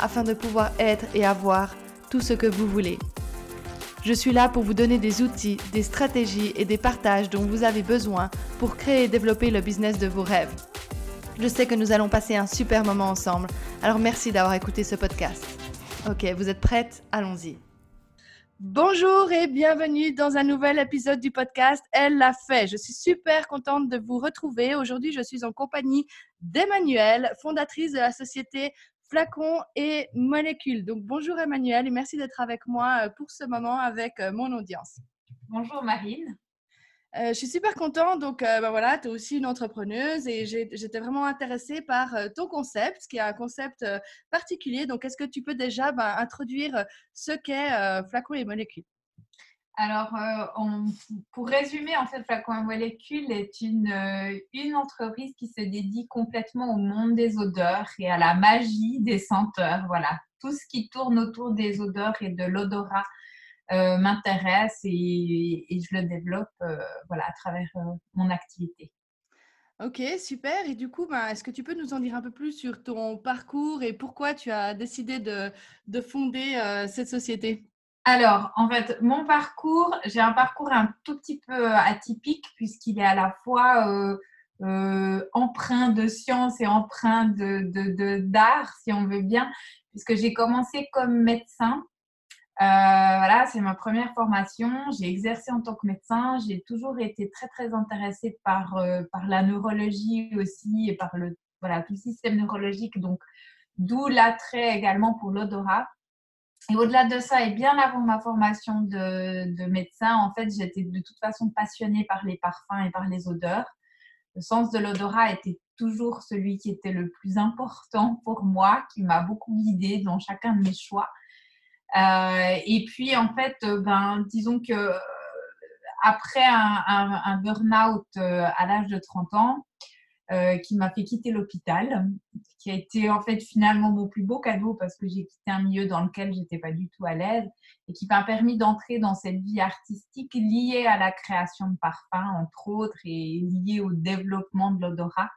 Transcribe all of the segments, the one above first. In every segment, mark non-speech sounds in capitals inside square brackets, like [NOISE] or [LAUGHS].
afin de pouvoir être et avoir tout ce que vous voulez. Je suis là pour vous donner des outils, des stratégies et des partages dont vous avez besoin pour créer et développer le business de vos rêves. Je sais que nous allons passer un super moment ensemble, alors merci d'avoir écouté ce podcast. Ok, vous êtes prête Allons-y. Bonjour et bienvenue dans un nouvel épisode du podcast Elle l'a fait. Je suis super contente de vous retrouver. Aujourd'hui, je suis en compagnie d'Emmanuelle, fondatrice de la société flacons et molécules. Donc bonjour Emmanuel et merci d'être avec moi euh, pour ce moment avec euh, mon audience. Bonjour Marine. Euh, je suis super contente. Donc, ben voilà, tu es aussi une entrepreneuse et j'étais vraiment intéressée par ton concept, qui est un concept particulier. Donc, est-ce que tu peux déjà ben, introduire ce qu'est Flacons et Molécules? Alors, euh, pour résumer, en fait, Flacon Molécule est une, euh, une entreprise qui se dédie complètement au monde des odeurs et à la magie des senteurs. Voilà, tout ce qui tourne autour des odeurs et de l'odorat euh, m'intéresse et, je le développe à travers mon activité. Ok, super. Et du coup, ben, est-ce que tu peux nous en dire un peu plus sur ton parcours et pourquoi tu as décidé de fonder cette société? Alors, en fait, mon parcours, j'ai un parcours un tout petit peu euh, atypique puisqu'il est à la fois euh, euh, empreint de science et empreint de, d'art, si on veut bien, puisque j'ai commencé comme médecin. voilà, c'est ma première formation. J'ai exercé en tant que médecin. J'ai toujours été très, très intéressée par, par la neurologie aussi et par le, tout le système neurologique. Donc, d'où l'attrait également pour l'odorat. Et au-delà de ça, et bien avant ma formation de, médecin, en fait, j'étais de toute façon passionnée par les parfums et par les odeurs. Le sens de l'odorat était toujours celui qui était le plus important pour moi, qui m'a beaucoup guidée dans chacun de mes choix. Euh, et puis, en fait, ben, disons que euh, après un, burn-out euh, à l'âge de 30 ans, euh, qui m'a fait quitter l'hôpital, qui a été en fait finalement mon plus beau cadeau parce que j'ai quitté un milieu dans lequel j'étais pas du tout à l'aise et qui m'a permis d'entrer dans cette vie artistique liée à la création de parfums entre autres et liée au développement de l'odorat.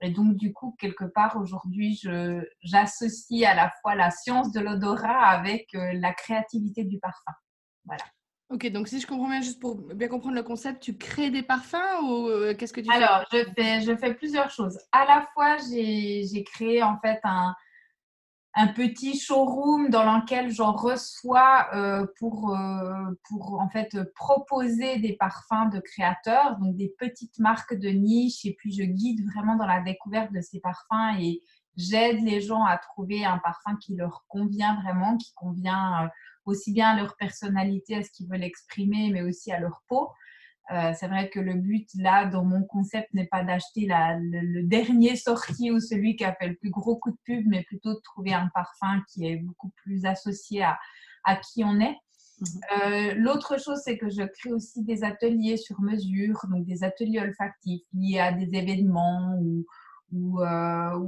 Et donc du coup quelque part aujourd'hui j'associe à la fois la science de l'odorat avec euh, la créativité du parfum. Voilà. Ok, donc si je comprends bien, juste pour bien comprendre le concept, tu crées des parfums ou euh, qu'est-ce que tu fais? Alors, je fais, je fais plusieurs choses. À la fois, j'ai créé en fait un, un petit showroom dans lequel j'en reçois euh, pour, euh, pour en fait proposer des parfums de créateurs, donc des petites marques de niche, et puis je guide vraiment dans la découverte de ces parfums et j'aide les gens à trouver un parfum qui leur convient vraiment, qui convient aussi bien à leur personnalité, à ce qu'ils veulent exprimer, mais aussi à leur peau. Euh, c'est vrai que le but là, dans mon concept, n'est pas d'acheter le, dernier sorti ou celui qui a fait le plus gros coup de pub, mais plutôt de trouver un parfum qui est beaucoup plus associé à, à qui on est. Mhm. Euh, l'autre chose, c'est que je crée aussi des ateliers sur mesure, donc des ateliers olfactifs liés à des événements ou, euh,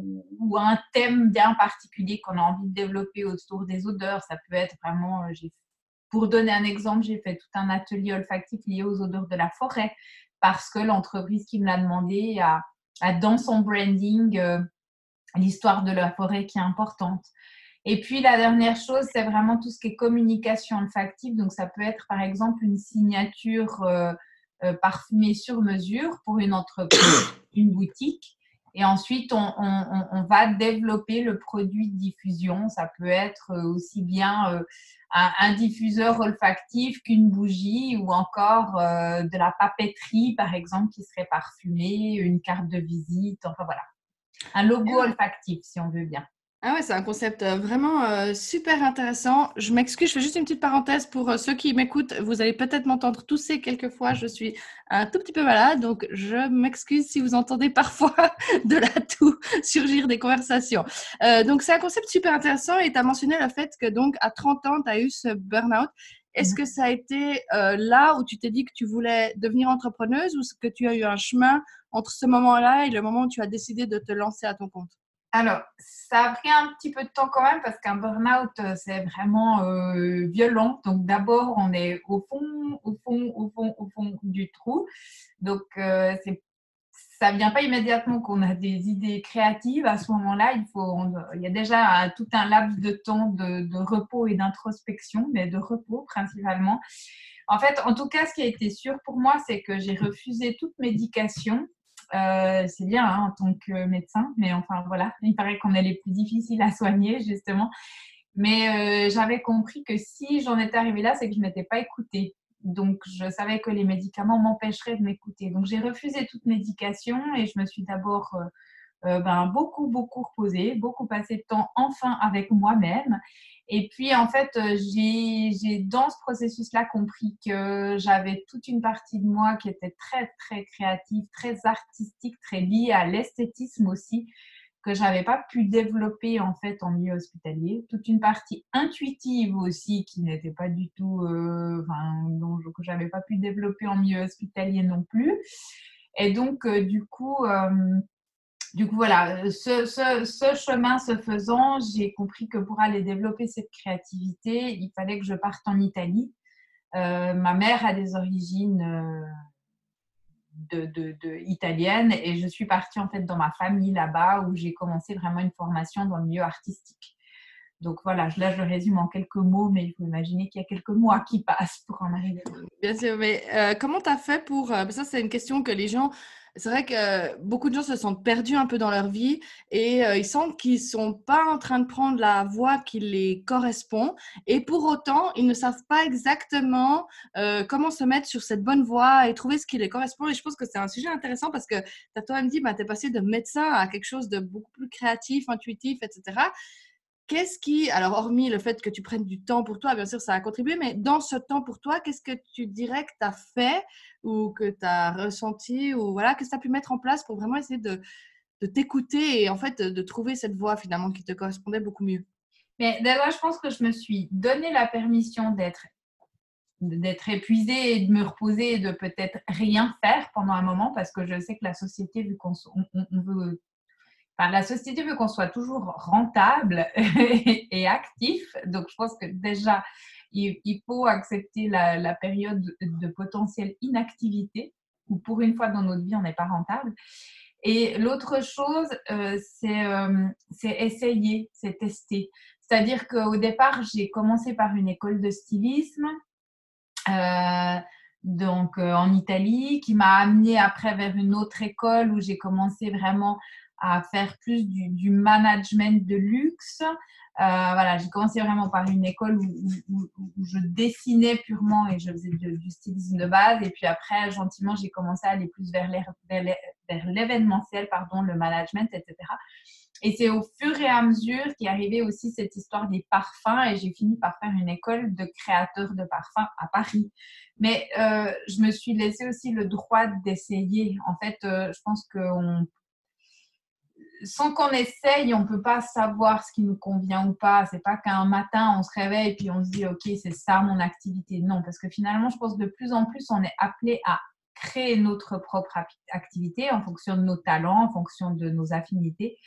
ou, un thème bien particulier qu'on a envie de développer autour des odeurs. Ça peut être vraiment, euh, pour donner un exemple, j'ai fait tout un atelier olfactif lié aux odeurs de la forêt parce que l'entreprise qui me l'a demandé a, dans son branding euh, l'histoire de la forêt qui est importante. Et puis la dernière chose, c'est vraiment tout ce qui est communication olfactive. Donc ça peut être par exemple une signature parfumée sur mesure pour une entreprise, une boutique. Et ensuite, on, va développer le produit de diffusion. Ça peut être euh, aussi bien euh, un, diffuseur olfactif qu'une bougie ou encore euh, de la papeterie, par exemple, qui serait parfumée, une carte de visite, enfin voilà. Un logo olfactif, si on veut bien. Ah ouais, c'est un concept euh, vraiment euh, super intéressant. Je m'excuse, je fais juste une petite parenthèse pour euh, ceux qui m'écoutent. Vous allez peut-être m'entendre tousser quelquefois. Je suis un tout petit peu malade, donc je m'excuse si vous entendez parfois [LAUGHS] de la toux [LAUGHS] surgir des conversations. donc c'est un concept super intéressant et tu as mentionné le fait que donc à 30 ans, tu as eu ce burn-out. Est-ce que ça a été là où tu t'es dit que tu voulais devenir entrepreneuse ou que tu as eu un chemin entre ce moment-là et le moment où tu as décidé de te lancer à ton compte? Alors, ça a pris un petit peu de temps quand même parce qu'un burn-out, euh, c'est vraiment euh, violent. Donc, d'abord, on est au fond, au fond, au fond, au fond du trou. Donc, euh, ça ne vient pas immédiatement qu'on a des idées créatives. À ce moment-là, il, faut, il y a déjà tout un laps de temps de, de repos et d'introspection, mais de repos principalement. En fait, en tout cas, ce qui a été sûr pour moi, c'est que j'ai refusé toute médication euh, c'est bien hein, en tant que médecin, mais enfin voilà, il paraît qu'on est les plus difficiles à soigner justement. Mais euh, j'avais compris que si j'en étais arrivée là, c'est que je ne m'étais pas écoutée. Donc, je savais que les médicaments m'empêcheraient de m'écouter. Donc, j'ai refusé toute médication et je me suis d'abord euh, ben, beaucoup, beaucoup reposée, beaucoup passé de temps enfin avec moi-même. Et puis, en fait, euh, j'ai dans ce processus-là compris que j'avais toute une partie de moi qui était très, très créative, très artistique, très liée à l'esthétisme aussi, que j'avais pas pu développer en fait en milieu hospitalier. Toute une partie intuitive aussi qui n'était pas du tout, euh, enfin, donc, que j'avais pas pu développer en milieu hospitalier non plus. Et donc, euh, du coup, du coup, voilà, euh, ce, chemin se faisant, j'ai compris que pour aller développer cette créativité, il fallait que je parte en Italie. Euh, ma mère a des origines euh, de, italiennes et je suis partie en fait dans ma famille là-bas où j'ai commencé vraiment une formation dans le milieu artistique. Donc voilà, là je résume en quelques mots, mais il faut imaginer qu'il y a quelques mois qui passent pour en arriver. Bien sûr, mais comment tu as fait pour... ça c'est une question que les gens c'est vrai que beaucoup de gens se sentent perdus un peu dans leur vie et euh, ils sentent qu'ils sont pas en train de prendre la voie qui les correspond. Et pour autant, ils ne savent pas exactement euh, comment se mettre sur cette bonne voie et trouver ce qui les correspond. Et je pense que c'est un sujet intéressant parce que tu as toi-même dit, bah, tu es passé de médecin à quelque chose de beaucoup plus créatif, intuitif, etc. Qu'est-ce qui, alors hormis le fait que tu prennes du temps pour toi, bien sûr, ça a contribué, mais dans ce temps pour toi, qu'est-ce que tu dirais que tu as fait ou que tu as ressenti ou voilà, qu'est-ce que tu as pu mettre en place pour vraiment essayer de, t'écouter et en fait de, trouver cette voie finalement qui te correspondait beaucoup mieux? Mais d'abord, je pense que je me suis donné la permission d'être d'être épuisée de me reposer et de peut-être rien faire pendant un moment parce que je sais que la société, vu qu'on on veut la société veut qu'on soit toujours rentable [LAUGHS] et, actif. Donc, je pense que déjà, il, faut accepter la, période de potentielle inactivité où pour une fois dans notre vie, on n'est pas rentable. Et l'autre chose, euh, euh, c'est essayer, c'est tester. C'est-à-dire qu'au départ, j'ai commencé par une école de stylisme. Euh, donc en Italie, qui m'a amené après vers une autre école où j'ai commencé vraiment à faire plus du, management de luxe. Euh, voilà, j'ai commencé vraiment par une école où, je dessinais purement et je faisais du stylisme de base. Et puis après, gentiment, j'ai commencé à aller plus vers l'événementiel, pardon, le management, etc. Et c'est au fur et à mesure qu'est arrivée aussi cette histoire des parfums et j'ai fini par faire une école de créateurs de parfums à Paris. Mais euh, je me suis laissé aussi le droit d'essayer. En fait, euh, je pense qu'on sans qu'on essaye, on ne peut pas savoir ce qui nous convient ou pas. C'est pas qu'un matin, on se réveille et puis on se dit, OK, c'est ça mon activité. Non, parce que finalement, je pense que de plus en plus, on est appelé à créer notre propre activité en fonction de nos talents, en fonction de nos affinités.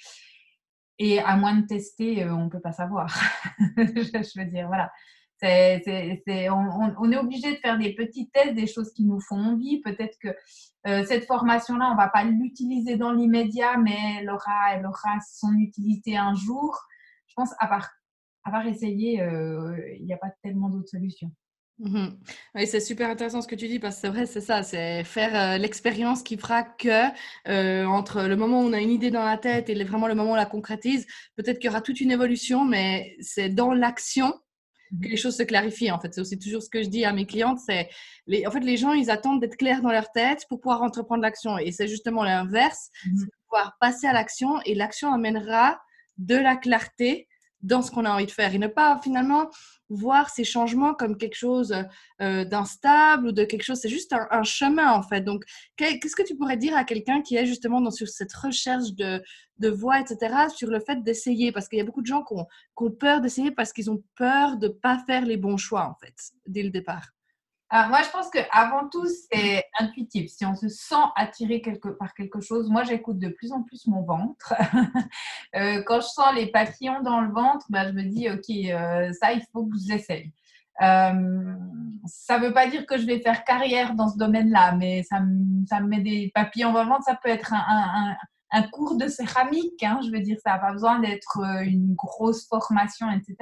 Et à moins de tester, euh, on ne peut pas savoir. [LAUGHS] je veux dire, voilà on, est obligé de faire des petits tests, des choses qui nous font envie. Peut-être que euh, cette formation-là, on ne va pas l'utiliser dans l'immédiat, mais elle aura, son utilité un jour. Je pense, à part, essayer, euh, il n'y a pas tellement d'autres solutions. Mmh oui, c'est super intéressant ce que tu dis parce que c'est vrai, c'est ça, c'est faire euh, l'expérience qui fera que entre le moment où on a une idée dans la tête et vraiment le moment où on la concrétise, peut-être qu'il y aura toute une évolution, mais c'est dans l'action que les choses se clarifient. En fait, c'est aussi toujours ce que je dis à mes clientes. C'est les, en fait, les gens, ils attendent d'être clairs dans leur tête pour pouvoir entreprendre l'action. Et c'est justement l'inverse, mmh c'est pouvoir passer à l'action et l'action amènera de la clarté dans ce qu'on a envie de faire et ne pas finalement voir ces changements comme quelque chose euh, d'instable ou de quelque chose, c'est juste un, chemin en fait. Donc, qu'est-ce que tu pourrais dire à quelqu'un qui est justement dans sur cette recherche de, de voie, etc., sur le fait d'essayer? Parce qu'il y a beaucoup de gens qui ont, qui ont peur d'essayer parce qu'ils ont peur de ne pas faire les bons choix en fait, dès le départ. Moi, je pense qu'avant tout, c'est intuitif. Si on se sent attiré par quelque chose, moi, j'écoute de plus en plus mon ventre. [LAUGHS] euh, quand je sens les papillons dans le ventre, bah, je me dis, OK, euh, ça, il faut que j'essaye. Euh, ça ne veut pas dire que je vais faire carrière dans ce domaine-là, mais ça, me met des papillons dans le ventre. Ça peut être un cours de céramique, hein, je veux dire, ça n'a pas besoin d'être euh, une grosse formation, etc.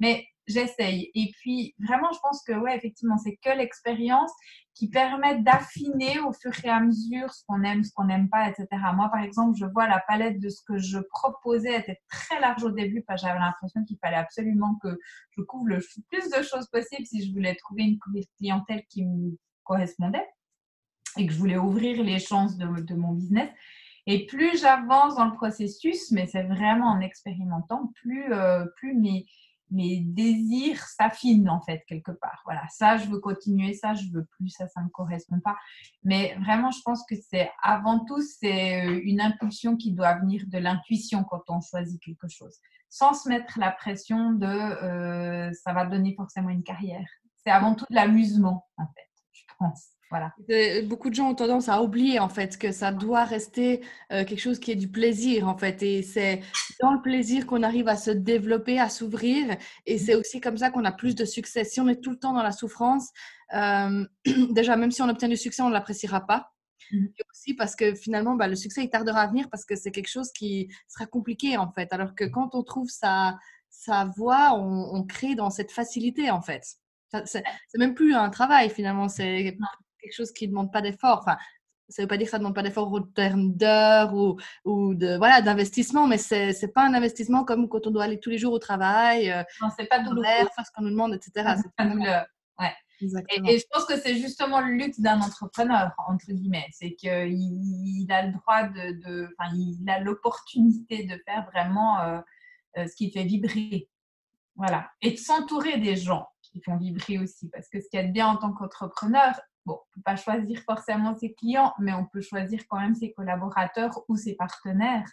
Mais j'essaye. Et puis, vraiment, je pense que, ouais, effectivement, c'est que l'expérience qui permet d'affiner au fur et à mesure ce qu'on aime, ce qu'on n'aime pas, etc. Moi, par exemple, je vois la palette de ce que je proposais était très large au début parce que j'avais l'impression qu'il fallait absolument que je couvre le plus de choses possible si je voulais trouver une clientèle qui me correspondait et que je voulais ouvrir les chances de, mon business. Et plus j'avance dans le processus, mais c'est vraiment en expérimentant, plus, euh, plus mes, mes désirs s'affinent en fait quelque part. Voilà, ça je veux continuer, ça je veux plus, ça ça me correspond pas. Mais vraiment, je pense que c'est avant tout c'est euh, une impulsion qui doit venir de l'intuition quand on choisit quelque chose, sans se mettre la pression de euh, ça va donner forcément une carrière. C'est avant tout de l'amusement en fait, je pense. Voilà. Beaucoup de gens ont tendance à oublier en fait que ça doit rester euh, quelque chose qui est du plaisir en fait et c'est dans le plaisir qu'on arrive à se développer, à s'ouvrir et c'est aussi comme ça qu'on a plus de succès. Si on est tout le temps dans la souffrance, euh, [CLEARS THROAT] déjà même si on obtient du succès, on ne l'appréciera pas. Mmh. Et aussi parce que finalement, bah, le succès il tardera à venir parce que c'est quelque chose qui sera compliqué en fait. Alors que quand on trouve sa, sa voie, on, on crée dans cette facilité en fait. C'est même plus un travail finalement, c'est quelque chose qui ne demande pas d'effort. Enfin, ça ne veut pas dire que ça ne demande pas d'effort en termes d'heures ou, ou de voilà d'investissement, mais ce n'est pas un investissement comme quand on doit aller tous les jours au travail, euh, non, c'est pas douloureux. faire ce qu'on nous demande, etc. C'est pas douloureux. Ouais. Et, je pense que c'est justement le luxe d'un entrepreneur, entre guillemets. C'est qu'il il a le droit de, de il a l'opportunité de faire vraiment euh, euh, ce qui fait vibrer. Voilà. Et de s'entourer des gens font vibrer aussi. Parce que ce qu'il y a de bien en tant qu'entrepreneur, bon, on ne peut pas choisir forcément ses clients, mais on peut choisir quand même ses collaborateurs ou ses partenaires.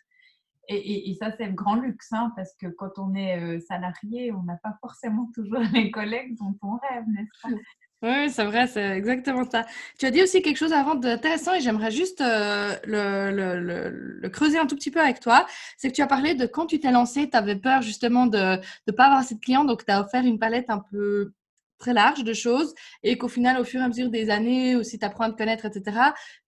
Et, ça, c'est le grand luxe, hein, parce que quand on est euh, salarié, on n'a pas forcément toujours [LAUGHS] les collègues dont on rêve, n'est-ce pas? Oui, c'est vrai, c'est exactement ça. Tu as dit aussi quelque chose avant d'intéressant et j'aimerais juste euh, le, creuser un tout petit peu avec toi. C'est que tu as parlé de quand tu t'es lancé, tu avais peur justement de ne pas avoir assez de clients, donc tu as offert une palette un peu très large de choses et qu'au final, au fur et à mesure des années, aussi tu apprends à te connaître, etc.,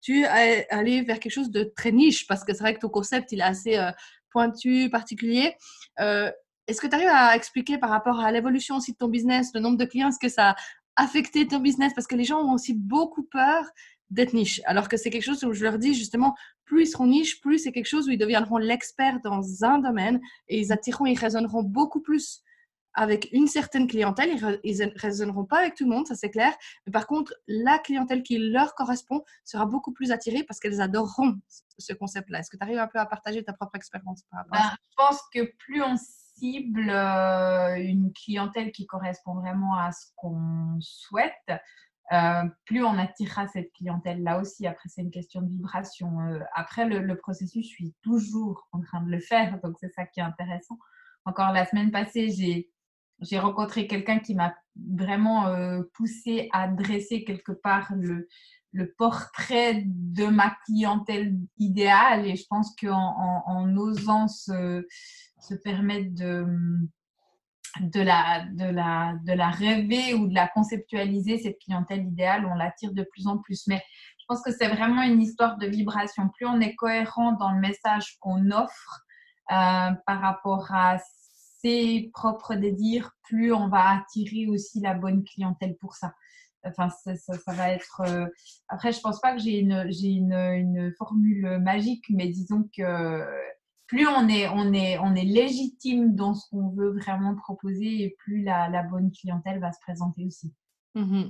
tu es allé vers quelque chose de très niche parce que c'est vrai que ton concept, il est assez euh, pointu, particulier. Euh, est-ce que tu arrives à expliquer par rapport à l'évolution aussi de ton business, le nombre de clients, est-ce que ça a affecté ton business Parce que les gens ont aussi beaucoup peur d'être niche. Alors que c'est quelque chose où je leur dis justement, plus ils seront niches, plus c'est quelque chose où ils deviendront l'expert dans un domaine et ils attireront, ils résonneront beaucoup plus avec une certaine clientèle. Ils ne résonneront pas avec tout le monde, ça c'est clair. Mais par contre, la clientèle qui leur correspond sera beaucoup plus attirée parce qu'elles adoreront ce concept-là. Est-ce que tu arrives un peu à partager ta propre expérience par rapport à ben, Je pense que plus on cible euh, une clientèle qui correspond vraiment à ce qu'on souhaite, euh, plus on attirera cette clientèle-là aussi. Après, c'est une question de vibration. Euh, après, le, processus, je suis toujours en train de le faire, [LAUGHS] donc c'est ça qui est intéressant. Encore la semaine passée, j'ai rencontré quelqu'un qui m'a vraiment poussé à dresser quelque part le, le, portrait de ma clientèle idéale. Et je pense qu'en en, osant se, se, permettre de, de, la, de, la, de la rêver ou de la conceptualiser, cette clientèle idéale, on l'attire de plus en plus. Mais je pense que c'est vraiment une histoire de vibration. Plus on est cohérent dans le message qu'on offre, euh, par rapport à propres désirs, plus on va attirer aussi la bonne clientèle pour ça. Enfin, ça, va être. Euh, après, je pense pas que j'ai une, une, une, formule magique, mais disons que plus on est, on est, on est légitime dans ce qu'on veut vraiment proposer, et plus la, la bonne clientèle va se présenter aussi. Mmh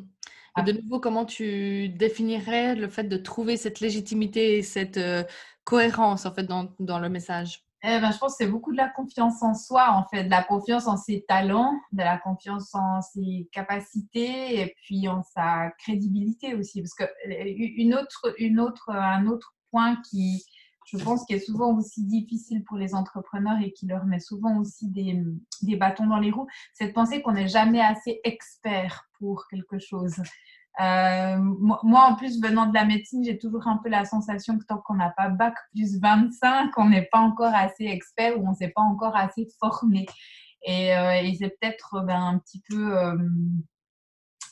et de nouveau, comment tu définirais le fait de trouver cette légitimité et cette euh, cohérence en fait dans, dans le message? Eh ben, je pense que c'est beaucoup de la confiance en soi, en fait, de la confiance en ses talents, de la confiance en ses capacités et puis en sa crédibilité aussi. Parce que euh, une autre, une autre, un autre point qui, je pense, qui est souvent aussi difficile pour les entrepreneurs et qui leur met souvent aussi des, des bâtons dans les roues, c'est de penser qu'on n'est jamais assez expert pour quelque chose. Euh, moi, en plus, venant de la médecine, j'ai toujours un peu la sensation que tant qu'on n'a pas bac plus 25, on n'est pas encore assez expert ou on ne s'est pas encore assez formé. Et, euh, c'est peut-être ben, un petit peu euh,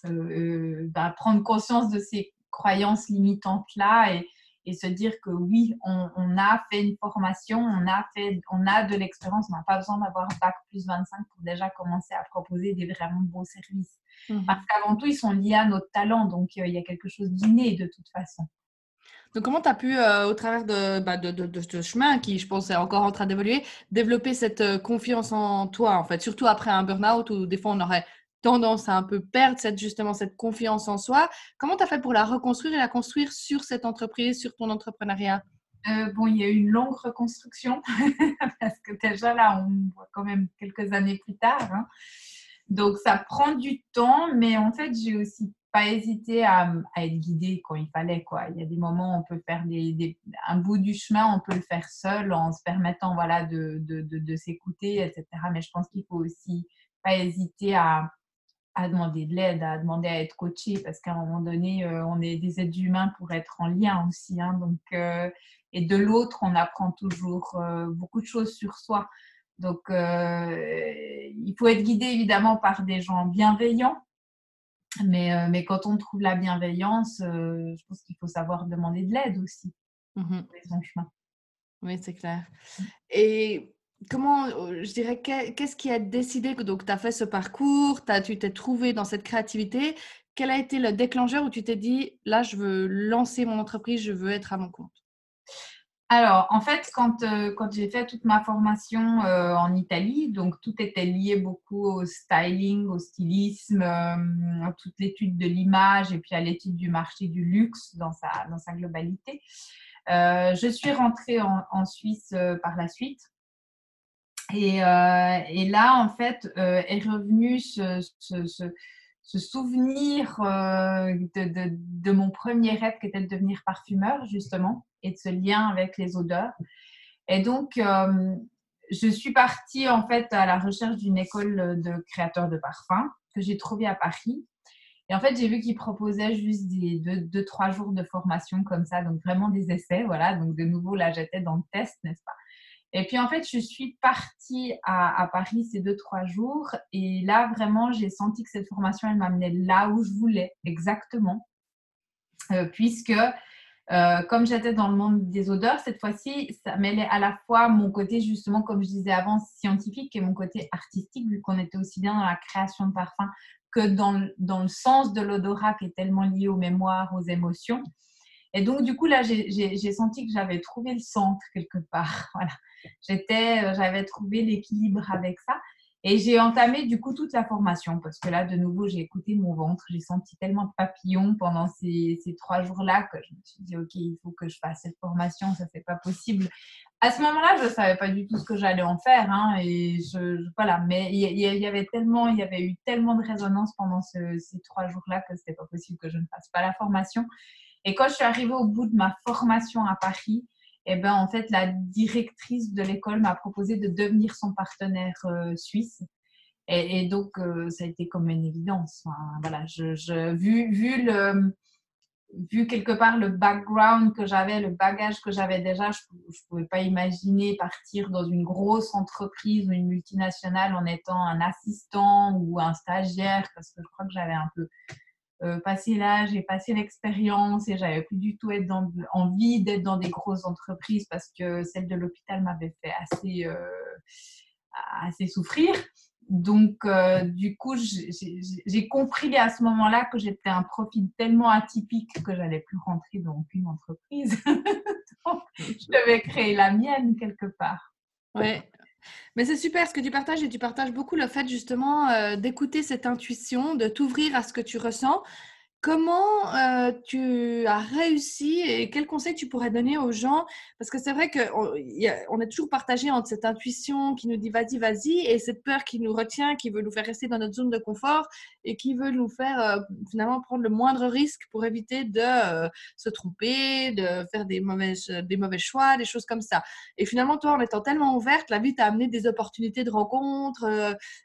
ben, prendre conscience de ces croyances limitantes-là et, et se dire que oui, on, a fait une formation, on a, fait, on a de l'expérience, on n'a pas besoin d'avoir bac plus 25 pour déjà commencer à proposer des vraiment beaux services. Mmh. Parce qu'avant tout, ils sont liés à notre talent, donc euh, il y a quelque chose d'inné de toute façon. Donc, comment tu as pu, euh, au travers bah, de, de, de, ce chemin qui, je pense, est encore en train d'évoluer, développer cette euh, confiance en toi, en fait, surtout après un burn-out où des fois on aurait tendance à un peu perdre cette, justement cette confiance en soi. Comment tu as fait pour la reconstruire et la construire sur cette entreprise, sur ton entrepreneuriat? Euh, bon, il y a eu une longue reconstruction [LAUGHS] parce que déjà là, on voit quand même quelques années plus tard. Hein. Donc, ça prend du temps, mais en fait, j'ai aussi pas hésité à, être guidée quand il fallait. Quoi. Il y a des moments où on peut faire des, un bout du chemin, on peut le faire seul en se permettant voilà, de, de, s'écouter, etc. Mais je pense qu'il faut aussi pas hésiter à, à demander de l'aide, à demander à être coaché, parce qu'à un moment donné, euh, on est des êtres humains pour être en lien aussi. Hein, donc, euh, et de l'autre, on apprend toujours euh, beaucoup de choses sur soi. Donc, il faut être guidé évidemment par des gens bienveillants. Mais, mais quand on trouve la bienveillance, je pense qu'il faut savoir demander de l'aide aussi. Mmh. Oui, c'est clair. Et comment, euh, je dirais, qu'est-ce qui a décidé que donc tu as fait ce parcours, as, tu t'es trouvé dans cette créativité? Quel a été le déclencheur où tu t'es dit, là, je veux lancer mon entreprise, je veux être à mon compte? Alors, en fait, quand, euh, quand j'ai fait toute ma formation euh, en Italie, donc tout était lié beaucoup au styling, au stylisme, à toute l'étude de l'image et puis à l'étude du marché du luxe dans sa, dans sa globalité. je suis rentrée en, en Suisse par la suite euh, et, là, en fait, euh, est revenu ce, souvenir euh, de, mon premier rêve qui était de devenir parfumeur, justement, et de ce lien avec les odeurs. Et donc, je suis partie, en fait, à la recherche d'une école de créateurs de parfums que j'ai trouvée à Paris. Et en fait, j'ai vu qu'ils proposaient juste deux, trois jours de formation comme ça, donc vraiment des essais, voilà. Donc, de nouveau, là, j'étais dans le test, n'est-ce pas? Et puis en fait, je suis partie à, Paris ces deux, trois jours. Et là, vraiment, j'ai senti que cette formation, elle m'amenait là où je voulais, exactement. Euh, puisque euh, comme j'étais dans le monde des odeurs, cette fois-ci, ça mêlait à la fois mon côté, justement, comme je disais avant, scientifique et mon côté artistique, vu qu'on était aussi bien dans la création de parfums que dans, dans le sens de l'odorat qui est tellement lié aux mémoires, aux émotions. Et donc, du coup, là, j'ai senti que j'avais trouvé le centre quelque part. [LAUGHS] Voilà euh, j'avais trouvé l'équilibre avec ça. Et j'ai entamé du coup toute la formation parce que là, de nouveau, j'ai écouté mon ventre. J'ai senti tellement de papillons pendant ces, trois jours-là que je me suis dit, OK, il faut que je fasse cette formation, ça c'est pas possible. À ce moment-là, je ne savais pas du tout ce que j'allais en faire. Hein, et voilà, mais il y, avait tellement, il y avait eu tellement de résonance pendant ces trois jours-là que c'était pas possible que je ne fasse pas la formation. Et quand je suis arrivée au bout de ma formation à Paris, eh ben, en fait, la directrice de l'école m'a proposé de devenir son partenaire euh, suisse. Et, donc, euh, ça a été comme une évidence. voilà, je, vu, vu, le, vu quelque part le background que j'avais, le bagage que j'avais déjà, je ne pouvais pas imaginer partir dans une grosse entreprise ou une multinationale en étant un assistant ou un stagiaire, parce que je crois que j'avais un peu euh, passé l'âge et passé l'expérience et j'avais plus du tout envie d'être dans des grosses entreprises parce que celle de l'hôpital m'avait fait assez, euh, souffrir. Donc, euh, du coup, j'ai compris à ce moment-là que j'étais un profil tellement atypique que j'allais plus rentrer dans aucune entreprise. [LAUGHS] Donc, je devais créer la mienne quelque part. Ouais, mais c'est super ce que tu partages et tu partages beaucoup le fait justement euh, d'écouter cette intuition, de t'ouvrir à ce que tu ressens. Comment euh, tu as réussi et quels conseils tu pourrais donner aux gens? Parce que c'est vrai qu'on on est toujours partagé entre cette intuition qui nous dit vas-y, vas-y, et cette peur qui nous retient, qui veut nous faire rester dans notre zone de confort et qui veut nous faire euh, finalement prendre le moindre risque pour éviter de euh, se tromper, de faire des mauvais, des mauvais choix, des choses comme ça. Et finalement, toi, en étant tellement ouverte, la vie t'a amené des opportunités de rencontres,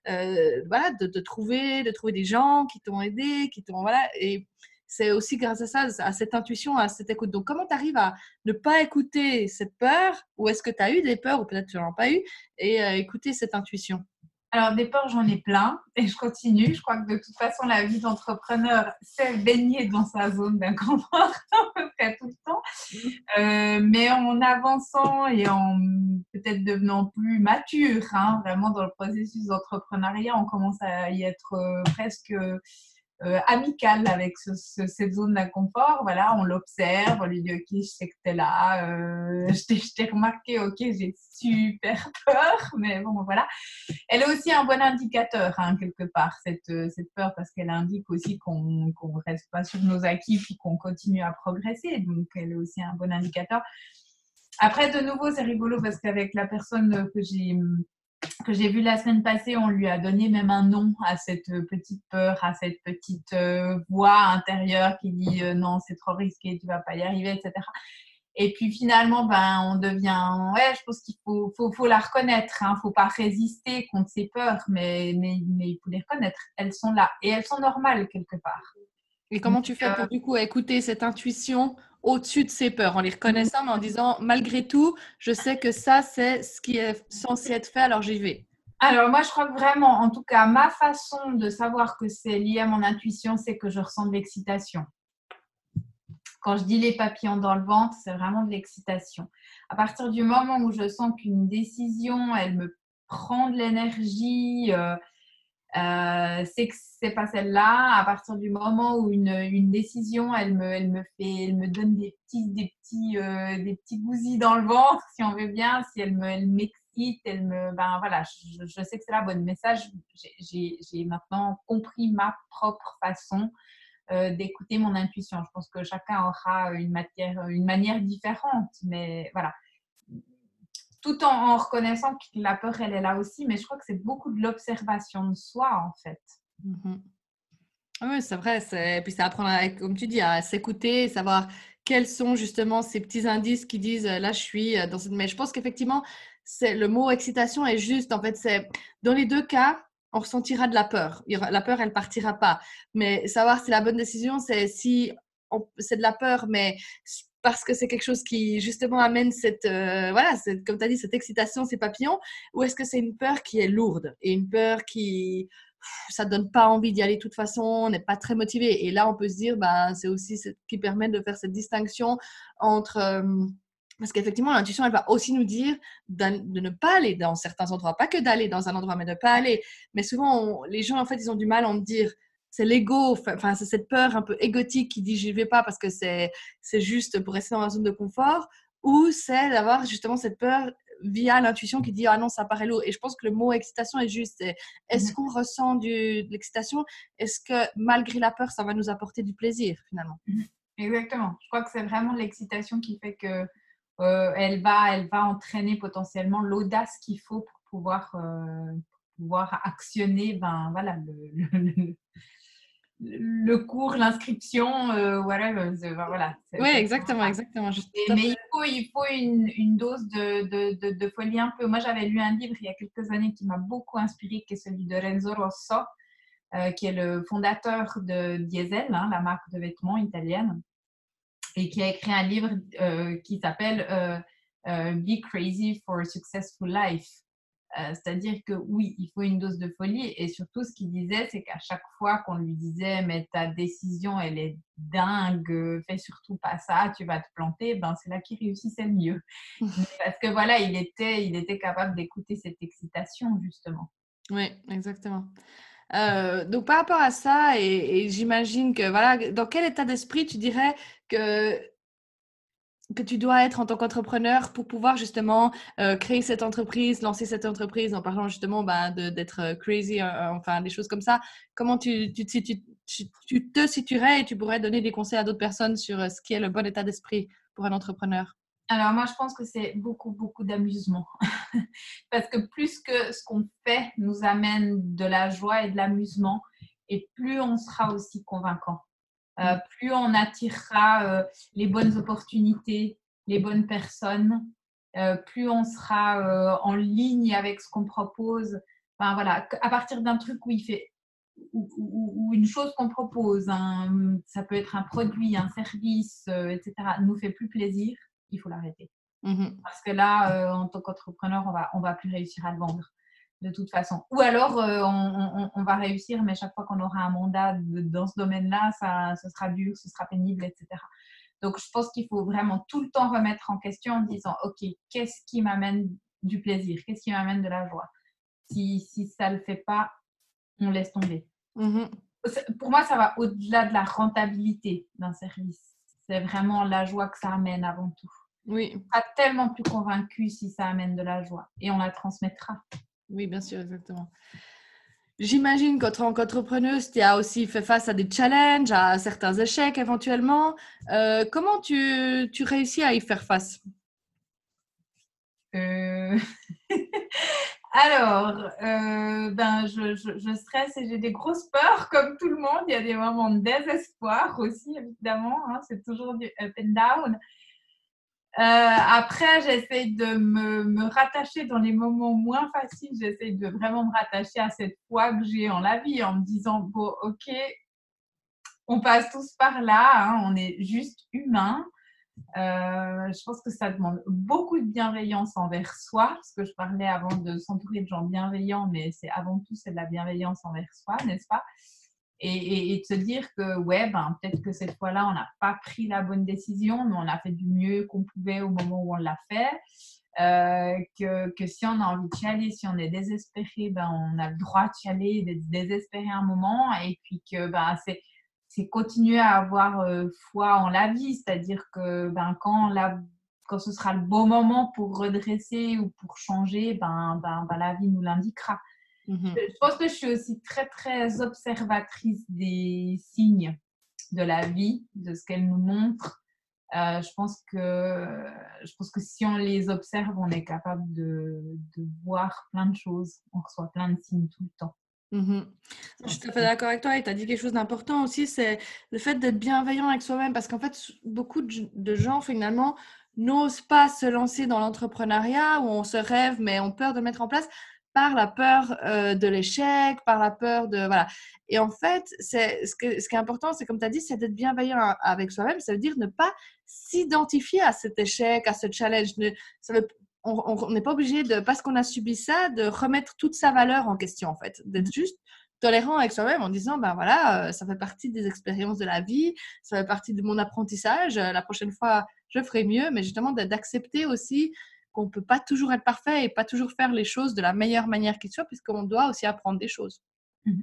voilà, de, de, trouver, de trouver des gens qui t'ont aidé, qui t'ont voilà. Et c'est aussi grâce à ça, à cette intuition, à cette écoute. Donc, comment tu arrives à ne pas écouter cette peur? Ou est-ce que tu as eu des peurs, ou peut-être tu n'en as pas eu, et euh, écouter cette intuition? Alors, des peurs, j'en ai plein et je continue. Je crois que de toute façon, la vie d'entrepreneur, c'est baigner dans sa zone d'inconfort [LAUGHS] à peu près tout le temps. Euh, mais en avançant et en peut-être devenant plus mature, hein, vraiment dans le processus d'entrepreneuriat, on commence à y être euh, presque euh, amicale avec cette zone d'inconfort. Voilà, on l'observe, on lui dit Ok, je sais que tu es là, euh, [LAUGHS] je t'ai remarqué, ok, j'ai super peur, [LAUGHS] mais bon, voilà. Elle est aussi un bon indicateur, hein, quelque part, cette, euh, cette peur, parce qu'elle indique aussi qu'on ne reste pas sur nos acquis puis qu'on continue à progresser. Donc, elle est aussi un bon indicateur. Après, de nouveau, c'est rigolo parce qu'avec la personne que j'ai que j'ai vu la semaine passée, on lui a donné même un nom à cette petite peur, à cette petite euh, voix intérieure qui dit euh, non, c'est trop risqué, tu vas pas y arriver, etc. Et puis finalement, ben, on devient, ouais, je pense qu'il faut, faut, faut, la reconnaître, il hein, ne faut pas résister contre ses peurs, mais, mais, mais il faut les reconnaître. Elles sont là et elles sont normales quelque part. Et comment tu fais pour euh, du coup écouter cette intuition au-dessus de ses peurs, en les reconnaissant, mais en disant malgré tout, je sais que ça, c'est ce qui est censé être fait, alors j'y vais. Alors moi, je crois que vraiment, en tout cas, ma façon de savoir que c'est lié à mon intuition, c'est que je ressens de l'excitation. Quand je dis les papillons dans le ventre, c'est vraiment de l'excitation. À partir du moment où je sens qu'une décision, elle me prend de l'énergie, euh, euh, c'est que c'est pas celle-là. À partir du moment où une, une, décision, elle me, elle me fait, elle me donne des petits, des petits, euh, des petits gousilles dans le ventre, [LAUGHS] si on veut bien. Si elle me, elle m'excite, elle me, ben voilà, je, je sais que c'est la bonne message. J'ai maintenant compris ma propre façon euh, d'écouter mon intuition. Je pense que chacun aura une matière, une manière différente, mais voilà tout en, reconnaissant que la peur, elle est là aussi, mais je crois que c'est beaucoup de l'observation de soi, en fait. Mhm. Oui, c'est vrai. Et puis, ça apprendre, comme tu dis, à s'écouter, savoir quels sont justement ces petits indices qui disent euh, là, je suis euh, dans cette. Mais je pense qu'effectivement, c'est le mot excitation est juste. En fait, c'est dans les deux cas, on ressentira de la peur. La peur, elle partira pas. Mais savoir si la bonne décision, c'est si c'est de la peur, mais parce que c'est quelque chose qui justement amène cette, euh, voilà, comme tu as dit, cette excitation, ces papillons, ou est-ce que c'est une peur qui est lourde et une peur qui, ça donne pas envie d'y aller de toute façon, on n'est pas très motivé? Et là, on peut se dire, bah, c'est aussi ce qui permet de faire cette distinction entre... Euh, parce qu'effectivement, l'intuition, elle va aussi nous dire de ne pas aller dans certains endroits. Pas que d'aller dans un endroit, mais de ne pas aller. Mais souvent, les gens, en fait, ils ont du mal à me dire c'est l'ego, enfin, c'est cette peur un peu égotique qui dit j'y vais pas parce que c'est, juste pour rester dans ma zone de confort, ou c'est d'avoir justement cette peur via l'intuition qui dit ah non, ça paraît lourd. Et je pense que le mot excitation est juste. Est-ce mmh qu'on ressent du, de l'excitation? Est-ce que malgré la peur, ça va nous apporter du plaisir finalement? Mmh Exactement. Je crois que c'est vraiment l'excitation qui fait que euh, elle, va, elle va entraîner potentiellement l'audace qu'il faut pour pouvoir, euh, pouvoir actionner ben, voilà, le, le cours, l'inscription, euh, voilà. voilà oui, exactement, exactement. mais il faut, il faut une, une dose de, de, de, folie un peu. Moi, j'avais lu un livre il y a quelques années qui m'a beaucoup inspiré, qui est celui de Renzo Rosso, euh, qui est le fondateur de Diesel, hein, la marque de vêtements italienne, et qui a écrit un livre euh, qui s'appelle Be Crazy for a Successful Life. Euh, c'est-à-dire que oui, il faut une dose de folie. Et surtout, ce qu'il disait, c'est qu'à chaque fois qu'on lui disait, mais ta décision, elle est dingue, fais surtout pas ça, tu vas te planter, ben c'est là qu'il réussissait le mieux. [LAUGHS] Parce que voilà, il était, il était capable d'écouter cette excitation, justement. Oui, exactement. Euh, donc par rapport à ça, et, et j'imagine que voilà, dans quel état d'esprit tu dirais que que tu dois être en tant qu'entrepreneur pour pouvoir justement euh, créer cette entreprise, lancer cette entreprise en parlant justement bah, d'être euh, crazy, euh, enfin des choses comme ça. Comment tu, tu tu, te situerais et tu pourrais donner des conseils à d'autres personnes sur ce qui est le bon état d'esprit pour un entrepreneur? Alors moi, je pense que c'est beaucoup, beaucoup d'amusement. [LAUGHS] Parce que plus que ce qu'on fait nous amène de la joie et de l'amusement, et plus on sera aussi convaincant. Euh, mm. plus on attirera euh, les bonnes opportunités, les bonnes personnes, euh, plus on sera en ligne avec ce qu'on propose. Enfin voilà, à partir d'un truc où il fait ou, une chose qu'on propose, ça peut être un produit, un service, etc., nous fait plus plaisir, il faut l'arrêter. Mmh Parce que là, en tant qu'entrepreneur, on va, on va plus réussir à le vendre de toute façon. Ou alors, euh, on, va réussir, mais chaque fois qu'on aura un mandat dans ce domaine-là, ça, ce sera dur, ce sera pénible, etc. Donc, je pense qu'il faut vraiment tout le temps remettre en question en disant, OK, qu'est-ce qui m'amène du plaisir? Qu'est-ce qui m'amène de la joie? Si, si ça ne le fait pas, on laisse tomber. Mmh pour moi, ça va au-delà de la rentabilité d'un service. C'est vraiment la joie que ça amène avant tout. Oui. On sera tellement plus convaincu si ça amène de la joie et on la transmettra. Oui, bien sûr, exactement. J'imagine qu'en tant qu'entrepreneuse, tu as aussi fait face à des challenges, à certains échecs éventuellement. Euh, comment tu, tu, réussis à y faire face? Euh, [LAUGHS] Alors, euh, ben, je, je, stresse et j'ai des grosses peurs comme tout le monde. Il y a des moments de désespoir aussi, évidemment. Hein. C'est toujours du up and down. Euh, après, j'essaye de me, rattacher dans les moments moins faciles. J'essaye de vraiment me rattacher à cette foi que j'ai en la vie en me disant, bon, ok, on passe tous par là, hein, on est juste humain. Euh, je pense que ça demande beaucoup de bienveillance envers soi, parce que je parlais avant de s'entourer de gens bienveillants, mais c'est avant tout c'est de la bienveillance envers soi, n'est-ce pas? Et, de se dire que ouais, ben, peut-être que cette fois-là, on n'a pas pris la bonne décision, mais on a fait du mieux qu'on pouvait au moment où on l'a fait. Euh, que, que, si on a envie de chialer, si on est désespéré, ben, on a le droit de chialer, d'être désespéré un moment. Et puis que ben, c'est, c'est continuer à avoir euh, foi en la vie, c'est-à-dire que ben, quand, la, quand ce sera le bon moment pour redresser ou pour changer, ben, ben, ben la vie nous l'indiquera. Mmh je pense que je suis aussi très, très observatrice des signes de la vie, de ce qu'elle nous montre. Euh, je, pense que, je pense que si on les observe, on est capable de, de voir plein de choses. On reçoit plein de signes tout le temps. Mmh je suis tout à fait d'accord avec toi et tu as dit quelque chose d'important aussi, c'est le fait d'être bienveillant avec soi-même parce qu'en fait, beaucoup de gens finalement n'osent pas se lancer dans l'entrepreneuriat où on se rêve mais ont peur de mettre en place par la peur euh, de l'échec, par la peur de... Voilà. Et en fait, c'est, ce, qui est important, c'est comme tu as dit, c'est d'être bienveillant avec soi-même. Ça veut dire ne pas s'identifier à cet échec, à ce challenge. on n'est pas obligé de, parce qu'on a subi ça, de remettre toute sa valeur en question, en fait. D'être juste tolérant avec soi-même en disant, ben voilà, euh, ça fait partie des expériences de la vie, ça fait partie de mon apprentissage. La prochaine fois, je ferai mieux, mais justement d'accepter aussi qu'on ne peut pas toujours être parfait et pas toujours faire les choses de la meilleure manière qu'il soit, puisqu'on doit aussi apprendre des choses. Mmh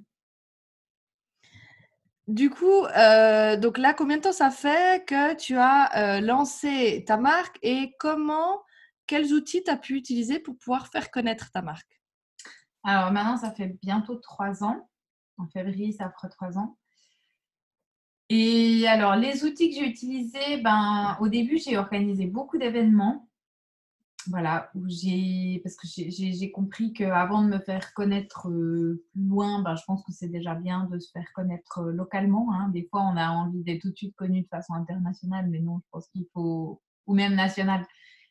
du coup, euh, donc là, combien de temps ça fait que tu as euh, lancé ta marque et comment, quels outils tu as pu utiliser pour pouvoir faire connaître ta marque? Alors maintenant, ça fait bientôt trois ans. En février, ça fera trois ans. Et alors, les outils que j'ai utilisés, ben, au début, j'ai organisé beaucoup d'événements voilà, où j'ai, parce que j'ai compris qu'avant de me faire connaître euh, plus loin, ben, je pense que c'est déjà bien de se faire connaître euh, localement. Hein. Des fois, on a envie d'être tout de suite connu de façon internationale, mais non, je pense qu'il faut, ou même nationale,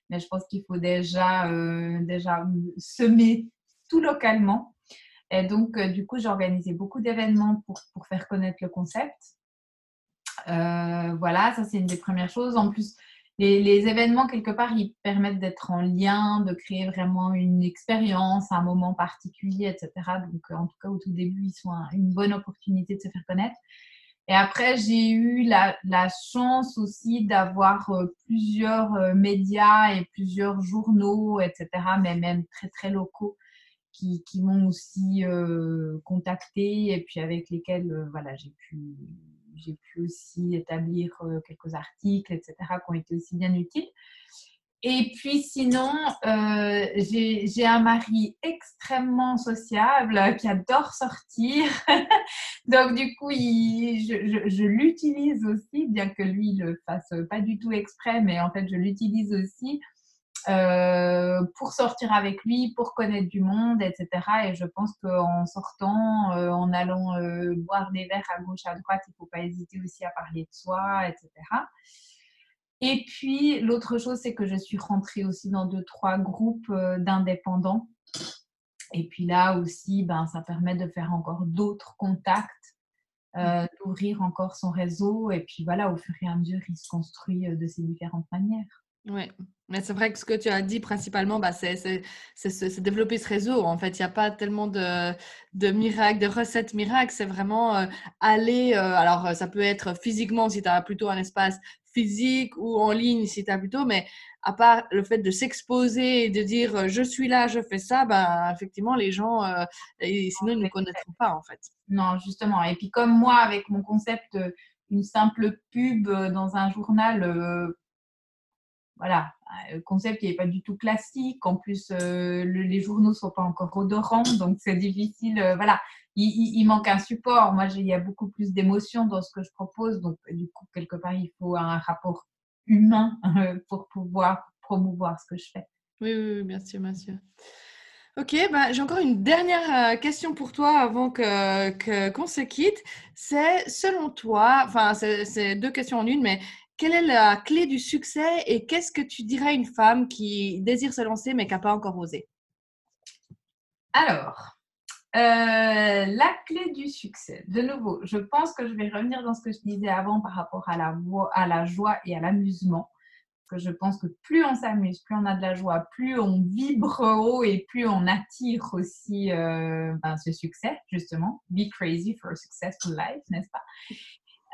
mais je pense qu'il faut déjà, euh, déjà semer tout localement. Et donc, du coup, j'ai organisé beaucoup d'événements pour, pour faire connaître le concept. voilà, ça c'est une des premières choses. En plus, les, événements, quelque part, ils permettent d'être en lien, de créer vraiment une expérience, un moment particulier, etc. Donc, euh, en tout cas, au tout début, ils sont une bonne opportunité de se faire connaître. Et après, j'ai eu la, chance aussi d'avoir euh, plusieurs euh, médias et plusieurs journaux, etc., mais même très, très locaux, qui, qui m'ont aussi contacté et puis avec lesquels voilà, j'ai pu j'ai pu aussi établir euh, quelques articles, etc., qui ont été aussi bien utiles. Et puis sinon, euh, j'ai un mari extrêmement sociable qui adore sortir. [LAUGHS] Donc du coup, je, je, l'utilise aussi, bien que lui le fasse pas du tout exprès, mais en fait, je l'utilise aussi euh, pour sortir avec lui, pour connaître du monde, etc. Et je pense qu'en sortant, euh, en allant boire des verres à gauche, à droite, il ne faut pas hésiter aussi à parler de soi, etc. Et puis, l'autre chose, c'est que je suis rentrée aussi dans deux, trois groupes euh, d'indépendants. Et puis là aussi, ben, ça permet de faire encore d'autres contacts, euh, d'ouvrir encore son réseau. Et puis voilà, au fur et à mesure, il se construit euh, de ces différentes manières. Oui, mais c'est vrai que ce que tu as dit principalement, bah, c'est développer ce réseau. En fait, il n'y a pas tellement de, de, miracles, de recettes miracles. C'est vraiment aller. alors, ça peut être physiquement si tu as plutôt un espace physique ou en ligne si tu as plutôt, mais à part le fait de s'exposer et de dire euh, je suis là, je fais ça, ben, effectivement, les gens, euh, sinon, ils ne connaîtront pas en fait. Non, justement. Et puis, comme moi, avec mon concept, euh, une simple pub dans un journal, voilà, le concept qui n'est pas du tout classique. En plus, les journaux ne sont pas encore odorants, donc c'est difficile. voilà, il, manque un support. Moi, il y a beaucoup plus d'émotions dans ce que je propose. Donc, du coup, quelque part, il faut un rapport humain euh, pour pouvoir promouvoir ce que je fais. Oui, oui, sûr, bien. Ok, bah, j'ai encore une dernière euh, question pour toi avant que, qu'on se quitte. C'est selon toi, enfin, c'est, deux questions en une, mais quelle est la clé du succès et qu'est-ce que tu dirais à une femme qui désire se lancer mais qui n'a pas encore osé? Alors, euh, la clé du succès. De nouveau, je pense que je vais revenir dans ce que je disais avant par rapport à la, à la joie et à l'amusement. Que je pense que plus on s'amuse, plus on a de la joie, plus on vibre haut et plus on attire aussi euh, ben, ce succès, justement. Be crazy for a successful life, n'est-ce pas?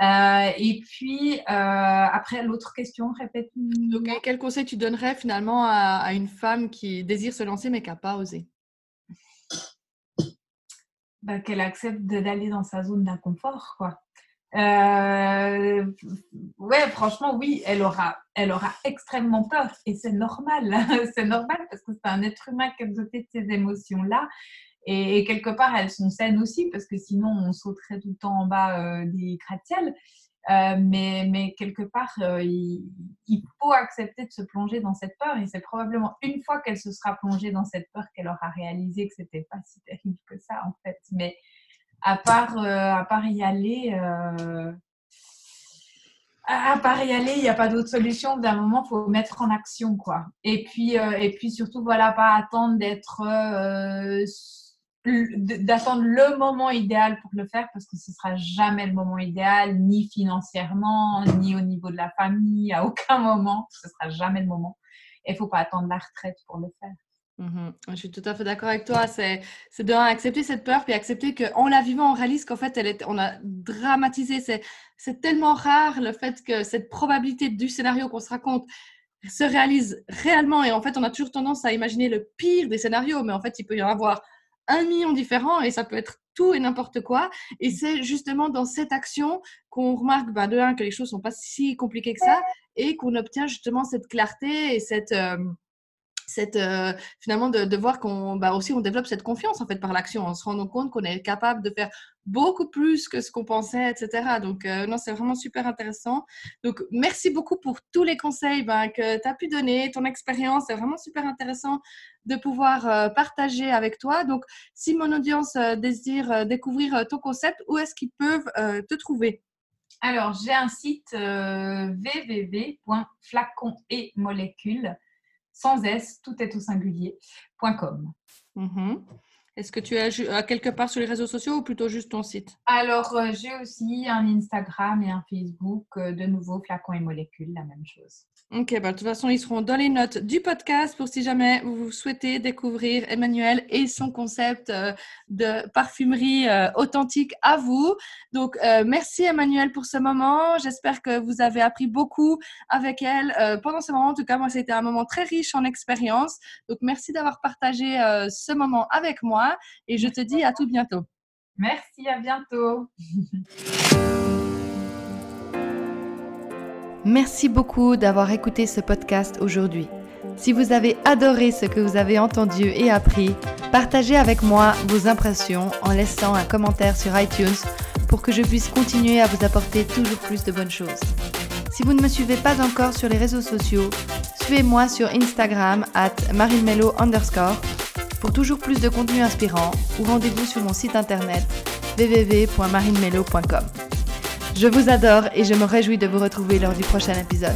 Euh, et puis, après, l'autre question, répète. quel conseil tu donnerais finalement à, à, une femme qui désire se lancer mais qui n'a pas osé? Bah, qu'elle accepte d'aller dans sa zone d'inconfort, quoi. Euh, ouais, franchement, oui, elle aura, elle aura extrêmement peur et c'est normal. [LAUGHS] c'est normal parce que c'est un être humain qui est doté de ces émotions-là. Et, quelque part, elles sont saines aussi parce que sinon, on sauterait tout le temps en bas euh, des gratte-ciels. Euh, mais, mais, quelque part, euh, il, faut accepter de se plonger dans cette peur. Et c'est probablement une fois qu'elle se sera plongée dans cette peur qu'elle aura réalisé que c'était pas si terrible que ça, en fait. Mais à part, à part y aller, à part y aller, il n'y a pas d'autre solution. D'un moment, faut mettre en action, quoi. Et puis, et puis surtout, voilà, pas attendre d'être d'attendre le moment idéal pour le faire parce que ce sera jamais le moment idéal, ni financièrement, ni au niveau de la famille, à [LAUGHS] aucun moment, ce sera jamais le moment. Et il faut pas attendre la retraite pour le faire. Mhm. Je suis tout à fait d'accord avec toi. C'est de accepter cette peur, puis accepter qu'en la vivant, on réalise qu'en fait, elle est, on a dramatisé. C'est tellement rare le fait que cette probabilité du scénario qu'on se raconte se réalise réellement. Et en fait, on a toujours tendance à imaginer le pire des scénarios, mais en fait, il peut y en avoir un million différents et ça peut être tout et n'importe quoi. Et c'est justement dans cette action qu'on remarque, ben, de un, que les choses sont pas si compliquées que ça et qu'on obtient justement cette clarté et cette, euh, cette, euh, finalement de, voir qu'on bah aussi on développe cette confiance en fait par l'action. En se rendant compte qu'on est capable de faire beaucoup plus que ce qu'on pensait etc donc euh, non c'est vraiment super intéressant. Donc merci beaucoup pour tous les conseils ben, que tu as pu donner ton expérience. C'est vraiment super intéressant de pouvoir euh, partager avec toi. Donc si mon audience désire découvrir ton concept où est-ce qu'ils peuvent te trouver? Alors j'ai un site www.flacon sans S, tout est au singulier.com. Est-ce que tu as quelque part sur les réseaux sociaux ou plutôt juste ton site? Alors, euh, j'ai aussi un Instagram et un Facebook, euh, de nouveau flacons et molécules, la même chose. Ok, bah, de toute façon, ils seront dans les notes du podcast pour si jamais vous souhaitez découvrir Emmanuel et son concept euh, de parfumerie authentique à vous. Donc, merci Emmanuel pour ce moment. J'espère que vous avez appris beaucoup avec elle pendant ce moment. En tout cas, moi, c'était un moment très riche en expérience. Donc, merci d'avoir partagé ce moment avec moi et je te dis à tout bientôt. Merci, à bientôt. [LAUGHS] Merci beaucoup d'avoir écouté ce podcast aujourd'hui. Si vous avez adoré ce que vous avez entendu et appris, partagez avec moi vos impressions en laissant un commentaire sur iTunes pour que je puisse continuer à vous apporter toujours plus de bonnes choses. Si vous ne me suivez pas encore sur les réseaux sociaux, suivez-moi sur Instagram at underscore pour toujours plus de contenu inspirant ou rendez-vous sur mon site internet www.marinemelo.com. Je vous adore et je me réjouis de vous retrouver lors du prochain épisode.